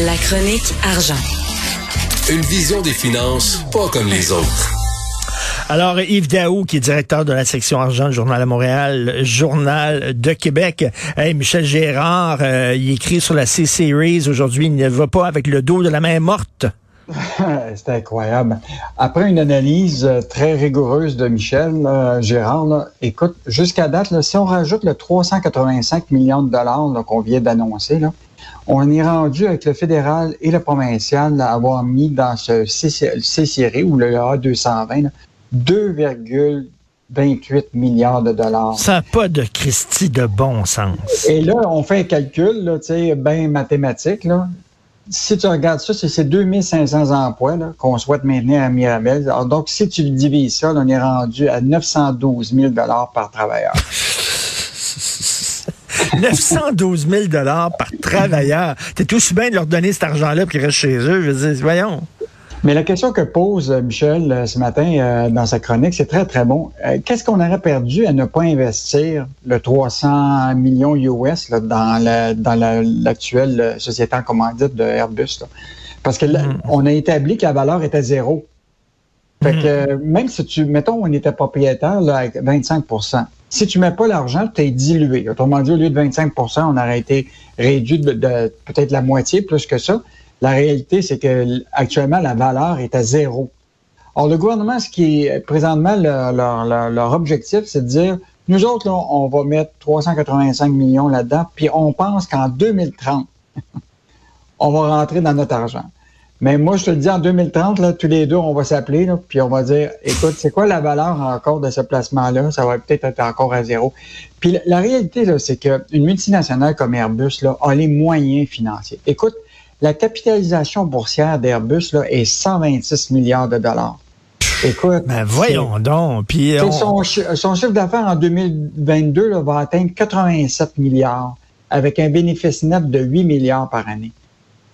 La chronique argent. Une vision des finances pas comme les autres. Alors, Yves Daou, qui est directeur de la section argent du Journal à Montréal, Journal de Québec. Hey, Michel Gérard, euh, il écrit sur la C-Series aujourd'hui, il ne va pas avec le dos de la main morte. C'est incroyable. Après une analyse euh, très rigoureuse de Michel Gérard, écoute, jusqu'à date, si on rajoute le 385 millions de dollars qu'on vient d'annoncer, on est rendu avec le fédéral et le provincial à avoir mis dans ce C-Série ou le A220 2,28 milliards de dollars. Ça n'a pas de Christie de bon sens. Et là, on fait un calcul, là, bien mathématique. Là si tu regardes ça, c'est 2500 emplois qu'on souhaite maintenir à Mirabel. donc, si tu divises ça, on est rendu à 912 000 par travailleur. 912 000 par travailleur. T'es tout bien de leur donner cet argent-là pour qu'ils restent chez eux. Je veux dire, voyons. Mais la question que pose euh, Michel euh, ce matin euh, dans sa chronique, c'est très, très bon. Qu'est-ce qu'on aurait perdu à ne pas investir le 300 millions US dans l'actuelle la, société en commandite de Airbus? Parce que mm. on a établi que la valeur était zéro. Fait que mm. même si tu, mettons, on était propriétaire là, avec 25 si tu mets pas l'argent, tu es dilué. Autrement dit, au lieu de 25% on aurait été réduit de peut-être la moitié, plus que ça. La réalité, c'est que actuellement, la valeur est à zéro. Or, le gouvernement, ce qui est présentement leur, objectif, c'est de dire, nous autres, on va mettre 385 millions là-dedans, puis on pense qu'en 2030, on va rentrer dans notre argent. Mais moi, je te le dis, en 2030, là, tous les deux, on va s'appeler, puis on va dire, écoute, c'est quoi la valeur encore de ce placement-là? Ça va peut-être être encore à zéro. Puis la, réalité, c'est qu'une multinationale comme Airbus là, a les moyens financiers. Écoute, la capitalisation boursière d'Airbus est 126 milliards de dollars. Écoute, ben voyons donc. Puis son, chiffre d'affaires en 2022 va atteindre 87 milliards avec un bénéfice net de 8 milliards par année.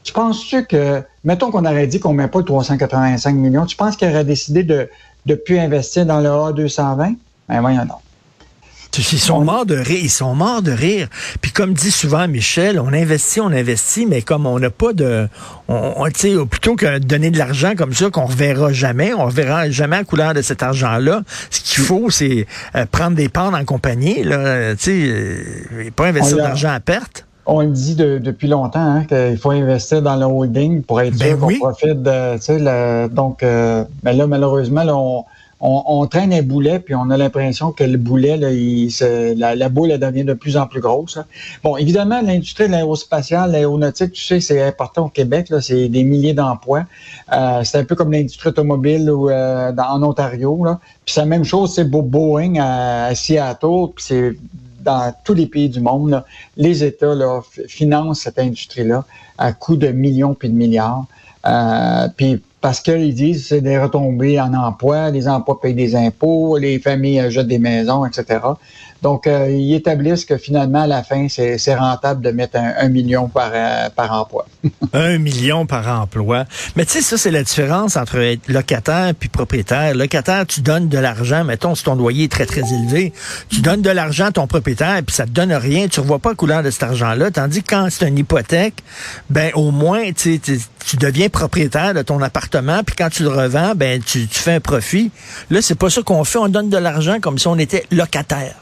Tu penses-tu que, mettons qu'on aurait dit qu'on ne met pas 385 millions, tu penses qu'il aurait décidé de ne plus investir dans le A220? Ben voyons donc. Ils sont morts de rire. Ils sont morts de rire. Puis comme dit souvent Michel, on investit, on investit, mais comme on n'a pas de, on, on plutôt que de donner de l'argent comme ça qu'on reverra jamais, on reverra jamais la couleur de cet argent-là. Ce qu'il faut, c'est euh, prendre des parts en compagnie, là, tu sais, euh, pas investir de l'argent à perte. On le dit depuis longtemps hein, qu'il faut investir dans le holding pour être ben sûr qu'on profite de, tu sais, donc, euh, là malheureusement, là, on on, traîne un boulet, puis on a l'impression que le boulet, là, la, boule, elle devient de plus en plus grosse. Bon, évidemment, l'industrie de l'aérospatiale, l'aéronautique, tu sais, c'est important au Québec, c'est des milliers d'emplois. Euh, c'est un peu comme l'industrie automobile ou, euh, en Ontario. Là. Puis c'est la même chose, c'est Boeing à, Seattle, puis c'est dans tous les pays du monde, les États là, financent cette industrie-là à coût de millions puis de milliards. Euh, puis parce qu'ils disent c'est des retombées en emploi, les emplois payent des impôts, les familles jettent des maisons, etc. Donc, euh, ils établissent que finalement, à la fin, c'est rentable de mettre un, million par, euh, par emploi. un million par emploi. Mais tu sais, ça, c'est la différence entre locataire puis propriétaire. Locataire, tu donnes de l'argent, mettons, si ton loyer est très, très élevé, tu donnes de l'argent à ton propriétaire puis ça te donne rien, tu ne revois pas la couleur de cet argent-là. Tandis que quand c'est une hypothèque, ben au moins, tu, tu deviens propriétaire de ton appartement puis quand tu le revends, ben tu, tu fais un profit. Là, c'est pas ça qu'on fait. On donne de l'argent comme si on était locataire.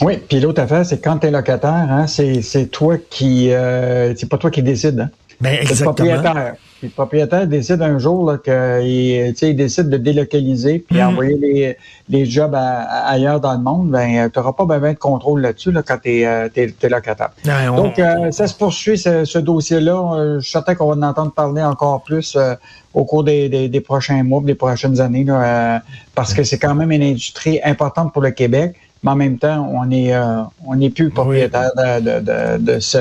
Oui, puis l'autre affaire, c'est quand tu es locataire, hein, c'est toi qui euh, c'est pas toi qui décide. Hein. Ben, exactement. Le propriétaire. Puis le propriétaire décide un jour qu'il il décide de délocaliser puis mm. envoyer les, les jobs ailleurs dans le monde, ben tu n'auras pas besoin de contrôle là-dessus là, quand tu es, es, locataire. Donc, euh, ça se poursuit, ce, ce dossier-là. Euh, je suis certain qu'on va en entendre parler encore plus euh, au cours des, des, des, prochains mois, des prochaines années, là, parce que c'est quand même une industrie importante pour le Québec mais en même temps, on est euh, on n'est plus propriétaire de, de, de, ce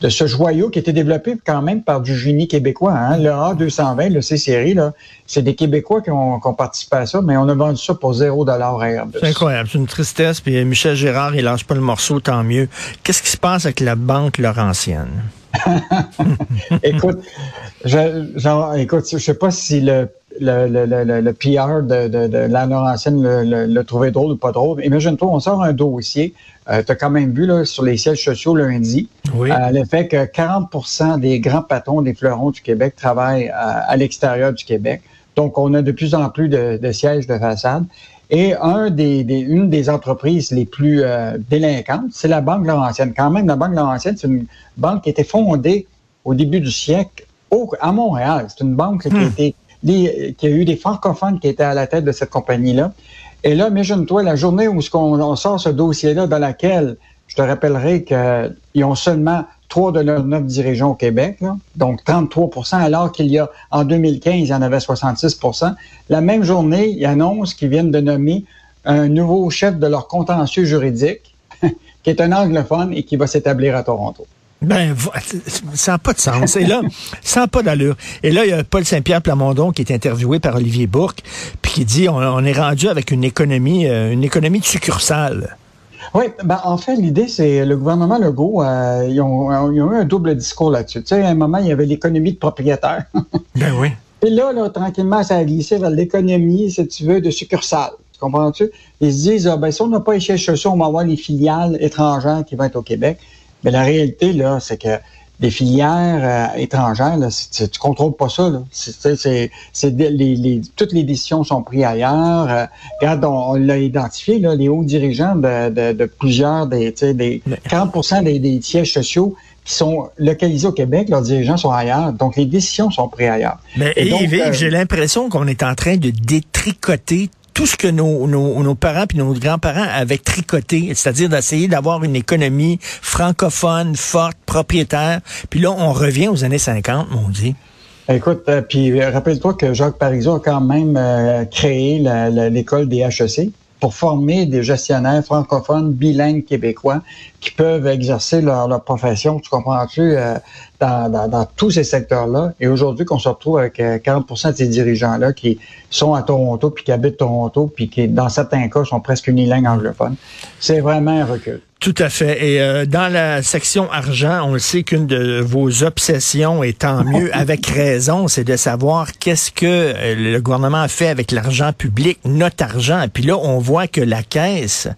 de ce joyau qui a été développé quand même par du génie québécois. Hein. Le A220, le C-Série, là, c'est des Québécois qui ont, qui ont, participé à ça, mais on a vendu ça pour zéro dollar à Airbus. C'est incroyable, c'est une tristesse. Puis Michel Gérard, il lâche pas le morceau, tant mieux. Qu'est-ce qui se passe avec la banque Laurentienne? écoute, je, genre, écoute, je sais pas si le le, le, le, PR de, de, de la Laurentienne le, trouvé drôle ou pas drôle. Imagine-toi, on sort un dossier. Euh, tu as quand même vu là, sur les sièges sociaux lundi oui. euh, le fait que 40% des grands patrons des fleurons du Québec travaillent à, l'extérieur du Québec. Donc, on a de plus en plus de, de sièges de façade. Et un des, des, une des entreprises les plus euh, délinquantes, c'est la Banque Laurentienne. Quand même, la Banque Laurentienne, c'est une banque qui a été fondée au début du siècle au, à Montréal. C'est une banque qui a hmm. été qu'il y a eu des francophones qui étaient à la tête de cette compagnie-là. Et là, imagine-toi, la journée où on, sort ce dossier-là dans laquelle, je te rappellerai qu'ils ont seulement trois de leurs neuf dirigeants au Québec, donc 33% alors qu'il y a, en 2015, il y en avait 66% La même journée, ils annoncent qu'ils viennent de nommer un nouveau chef de leur contentieux juridique, qui est un anglophone et qui va s'établir à Toronto. Ben, ça n'a pas de sens. Et là, ça n'a pas d'allure. Et là, il y a Paul Saint-Pierre Plamondon qui est interviewé par Olivier Bourque, puis qui dit on, est rendu avec une économie, euh, une économie de succursale. Oui, ben en fait, l'idée, c'est le gouvernement Legault, euh, ils, ont, ils, ont, eu un double discours là-dessus. Tu sais, à un moment, il y avait l'économie de propriétaire. ben oui. Et là, là, tranquillement, ça a glissé vers l'économie, si tu veux, de succursale. Tu comprends-tu? Ils se disent, ah, ben, si on n'a pas les sièges sociaux, on va avoir les filiales étrangères qui vont être au Québec. Mais la réalité, là, c'est que des filières euh, étrangères, là, tu, ne contrôles pas ça. Là. C'est, les, toutes les décisions sont prises ailleurs. Euh, regarde, on, l'a identifié, là, les hauts dirigeants de, de, plusieurs des, des 40 des, des, sièges sociaux qui sont localisés au Québec, leurs dirigeants sont ailleurs. Donc, les décisions sont prises ailleurs. Mais Et donc, euh, j'ai l'impression qu'on est en train de détricoter tout ce que nos, nos, nos parents puis nos grands-parents avaient tricoté, c'est-à-dire d'essayer d'avoir une économie francophone, forte, propriétaire. Puis là, on revient aux années 50, mon Dieu. Écoute, euh, puis rappelle-toi que Jacques Parizeau a quand même euh, créé l'école des HEC pour former des gestionnaires francophones bilingues québécois qui peuvent exercer leur, profession, tu comprends-tu, euh, dans, dans, tous ces secteurs-là. Et aujourd'hui, qu'on se retrouve avec 40% de ces dirigeants-là qui sont à Toronto, puis qui habitent Toronto, puis qui, dans certains cas, sont presque unilingues anglophones. C'est vraiment un recul. Tout à fait. Et euh, dans la section argent, on le sait qu'une de vos obsessions, et tant mieux, avec raison, c'est de savoir qu'est-ce que euh, le gouvernement a fait avec l'argent public, notre argent. Et puis là, on voit que la Caisse,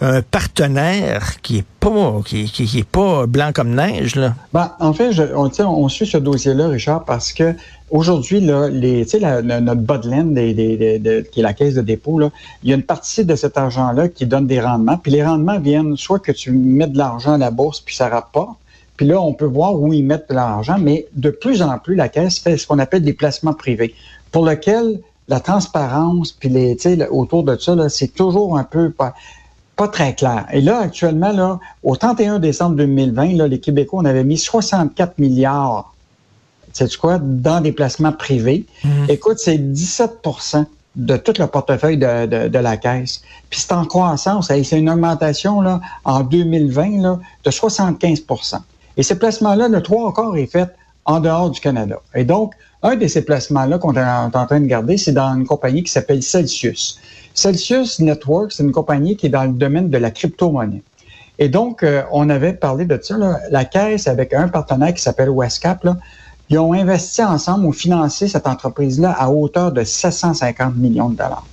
un partenaire qui est pas qui, qui, est pas blanc comme neige, là. Ben, en fait, on, suit ce dossier-là, Richard, parce que Aujourd'hui, notre botland, des, des, qui est la caisse de dépôt, là, il y a une partie de cet argent-là qui donne des rendements. Puis les rendements viennent soit que tu mets de l'argent à la bourse puis ça rapporte. Puis là, on peut voir où ils mettent de l'argent, mais de plus en plus, la caisse fait ce qu'on appelle des placements privés, pour lequel la transparence puis les, autour de ça, c'est toujours un peu pas très clair. Et là, actuellement, là, au 31 décembre 2020, là, les Québécois, on avait mis 64 milliards sais quoi, dans des placements privés. Mhm. Écoute, c'est 17% de tout le portefeuille de, de, la caisse. Puis c'est en croissance. C'est une augmentation là, en 2020 là, de 75% Et ces placements-là, le trois encore est fait en dehors du Canada. Et donc, un de ces placements-là qu'on est en train de garder, c'est dans une compagnie qui s'appelle Celsius. Celsius Network, c'est une compagnie qui est dans le domaine de la crypto-monnaie. Et donc, euh, on avait parlé de ça, là, la caisse avec un partenaire qui s'appelle Westcap, là, ils ont investi ensemble, ont financé cette entreprise-là à hauteur de 750 millions de dollars.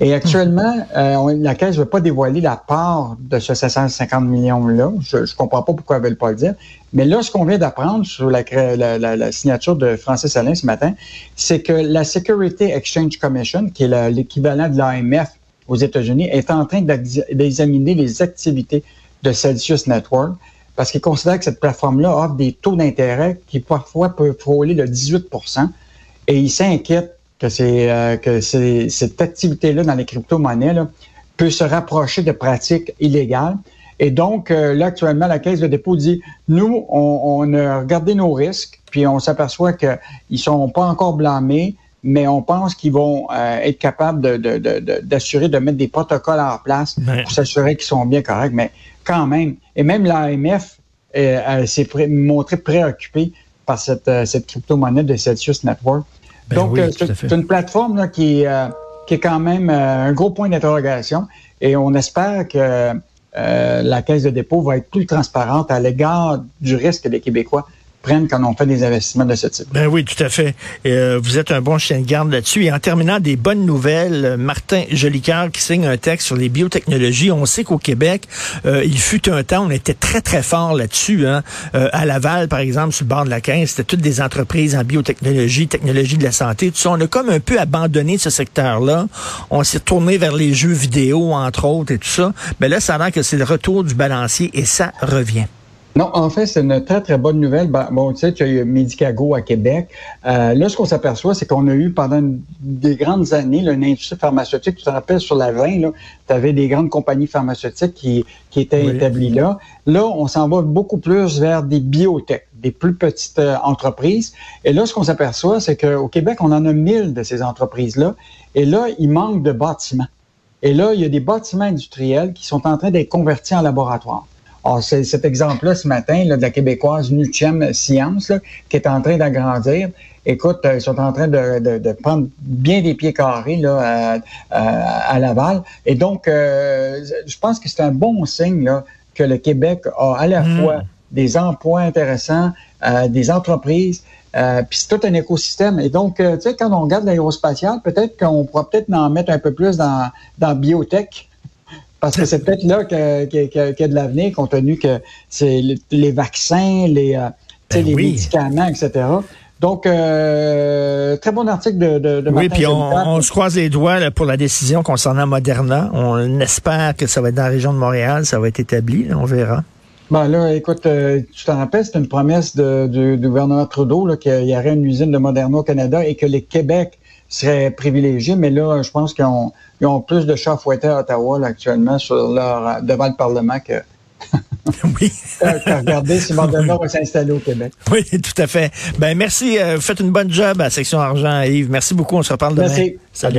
Et actuellement, euh, la Caisse ne veut pas dévoiler la part de ce 750 millions-là. Je ne comprends pas pourquoi elle ne veut pas le dire. Mais là, ce qu'on vient d'apprendre sur la, la, signature de Francis Alain ce matin, c'est que la Security Exchange Commission, qui est l'équivalent de l'AMF aux États-Unis, est en train d'examiner les activités de Celsius Network parce qu'ils considèrent que cette plateforme-là offre des taux d'intérêt qui parfois peuvent frôler le 18% et ils s'inquiètent que, c'est, euh, que cette activité-là dans les crypto-monnaies peut se rapprocher de pratiques illégales. Et donc, euh, là, actuellement, la Caisse de dépôt dit, nous, on, a regardé nos risques, puis on s'aperçoit qu'ils ne sont pas encore blâmés, mais on pense qu'ils vont euh, être capables d'assurer, de, mettre des protocoles en place ben. pour s'assurer qu'ils sont bien corrects. Mais quand même. Et même l'AMF euh, s'est montré préoccupé par cette, euh, cette crypto-monnaie de Celsius Network. Ben Donc, euh, c'est une plateforme qui, qui est quand même un gros point d'interrogation et on espère que la Caisse de dépôt va être plus transparente à l'égard du risque que les Québécois prennent quand on fait des investissements de ce type. Ben oui, tout à fait. Euh, vous êtes un bon chien de garde là-dessus. Et en terminant, des bonnes nouvelles. Martin Jolicoeur qui signe un texte sur les biotechnologies. On sait qu'au Québec, euh, il fut un temps, on était très, très fort là-dessus. Hein. Euh, à Laval, par exemple, sur le bord de la 15, c'était toutes des entreprises en biotechnologie, technologie de la santé, tout ça. On a comme un peu abandonné ce secteur-là. On s'est tourné vers les jeux vidéo, entre autres, et tout ça. Mais là, ça a l'air que c'est le retour du balancier et ça revient. Non, en fait, c'est une très, très bonne nouvelle. Ben, bon, tu sais, tu as eu Medicago à Québec. Euh, là, ce qu'on s'aperçoit, c'est qu'on a eu pendant des grandes années là, une industrie pharmaceutique. Tu te rappelles, sur la 20, tu avais des grandes compagnies pharmaceutiques qui, qui étaient établies là. Là, on s'en va beaucoup plus vers des biotech, des plus petites euh, entreprises. Et là, ce qu'on s'aperçoit, c'est qu'au Québec, on en a mille de ces entreprises-là. Et là, il manque de bâtiments. Et là, il y a des bâtiments industriels qui sont en train d'être convertis en laboratoire. Alors, c'est cet exemple-là ce matin là, de la québécoise Nuchem Science qui est en train d'agrandir. Écoute, euh, ils sont en train de, prendre bien des pieds carrés là, à, Laval. Et donc, euh, je pense que c'est un bon signe là, que le Québec a à la hmm. fois des emplois intéressants, euh, des entreprises, puis c'est tout un écosystème. Et donc, tu sais, quand on regarde l'aérospatial, peut-être qu'on pourra peut-être en mettre un peu plus dans, dans biotech. Parce que c'est peut-être là qu'il y, a de l'avenir, compte tenu que c'est les, vaccins, les, euh, ben les médicaments, etc. Donc, euh, très bon article de, de, Oui, puis on, se croise les doigts pour la décision concernant Moderna. On espère que ça va être dans la région de Montréal, ça va être établi, on verra. Ben là, écoute, euh, tu t'en rappelles, c'était une promesse du gouvernement Trudeau qu'il y aurait une usine de Moderna au Canada et que les Québec seraient privilégiés, mais là, je pense qu'ils ont, ont, plus de chats fouettés à Ottawa actuellement sur leur, devant le Parlement que oui. Regardez si Moderna va s'installer au Québec. Oui, tout à fait. Ben merci. Euh, vous faites une bonne job à Section Argent, Yves. Merci beaucoup. On se reparle demain. Merci. Salut.